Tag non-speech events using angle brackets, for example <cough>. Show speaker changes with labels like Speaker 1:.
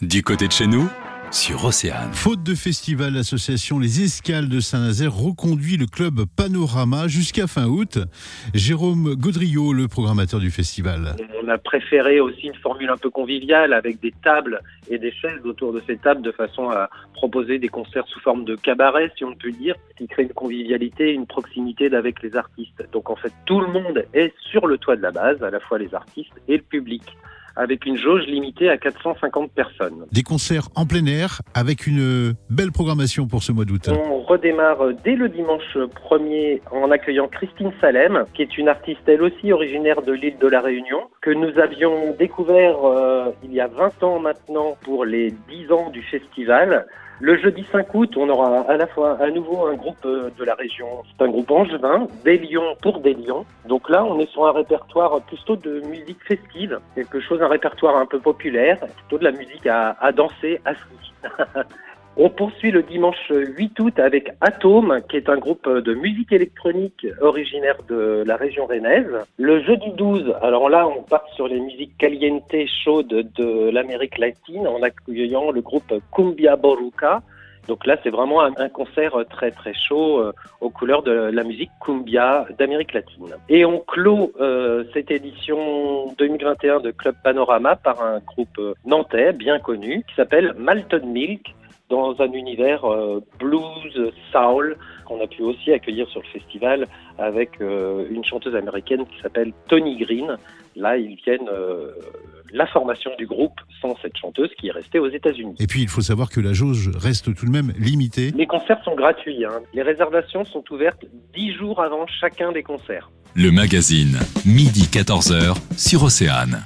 Speaker 1: Du côté de chez nous, sur Océane.
Speaker 2: Faute de festival, l'association Les Escales de Saint-Nazaire reconduit le club Panorama jusqu'à fin août. Jérôme Gaudriot, le programmateur du festival.
Speaker 3: On a préféré aussi une formule un peu conviviale avec des tables et des chaises autour de ces tables de façon à proposer des concerts sous forme de cabaret, si on peut dire, qui crée une convivialité, une proximité avec les artistes. Donc en fait, tout le monde est sur le toit de la base, à la fois les artistes et le public avec une jauge limitée à 450 personnes.
Speaker 2: Des concerts en plein air avec une belle programmation pour ce mois d'août.
Speaker 3: On redémarre dès le dimanche 1er en accueillant Christine Salem, qui est une artiste elle aussi originaire de l'île de la Réunion, que nous avions découvert euh, il y a 20 ans maintenant pour les 10 ans du festival. Le jeudi 5 août, on aura à la fois à nouveau un groupe euh, de la région, c'est un groupe angevin, des Lions pour des Lions. Donc là, on est sur un répertoire plutôt de musique festive, quelque chose, un répertoire un peu populaire, plutôt de la musique à, danser, à <laughs> On poursuit le dimanche 8 août avec Atome, qui est un groupe de musique électronique originaire de la région rennaise. Le jeudi 12, alors là, on part sur les musiques caliente chaudes de l'Amérique latine en accueillant le groupe Cumbia Boruca. Donc là, c'est vraiment un, concert très très chaud euh, aux couleurs de la musique cumbia d'Amérique latine. Et on clôt euh, cette édition 2021 de Club Panorama par un groupe nantais bien connu qui s'appelle Malton Milk dans un univers euh, blues, soul, qu'on a pu aussi accueillir sur le festival avec euh, une chanteuse américaine qui s'appelle Tony Green. Là, ils viennent euh, la formation du groupe sans cette chanteuse qui est restée aux États-Unis.
Speaker 2: Et puis, il faut savoir que la jauge reste tout de même limitée.
Speaker 3: Les concerts sont gratuits. Hein. Les réservations sont ouvertes 10 jours avant chacun des concerts.
Speaker 1: Le magazine, midi 14h sur Océane.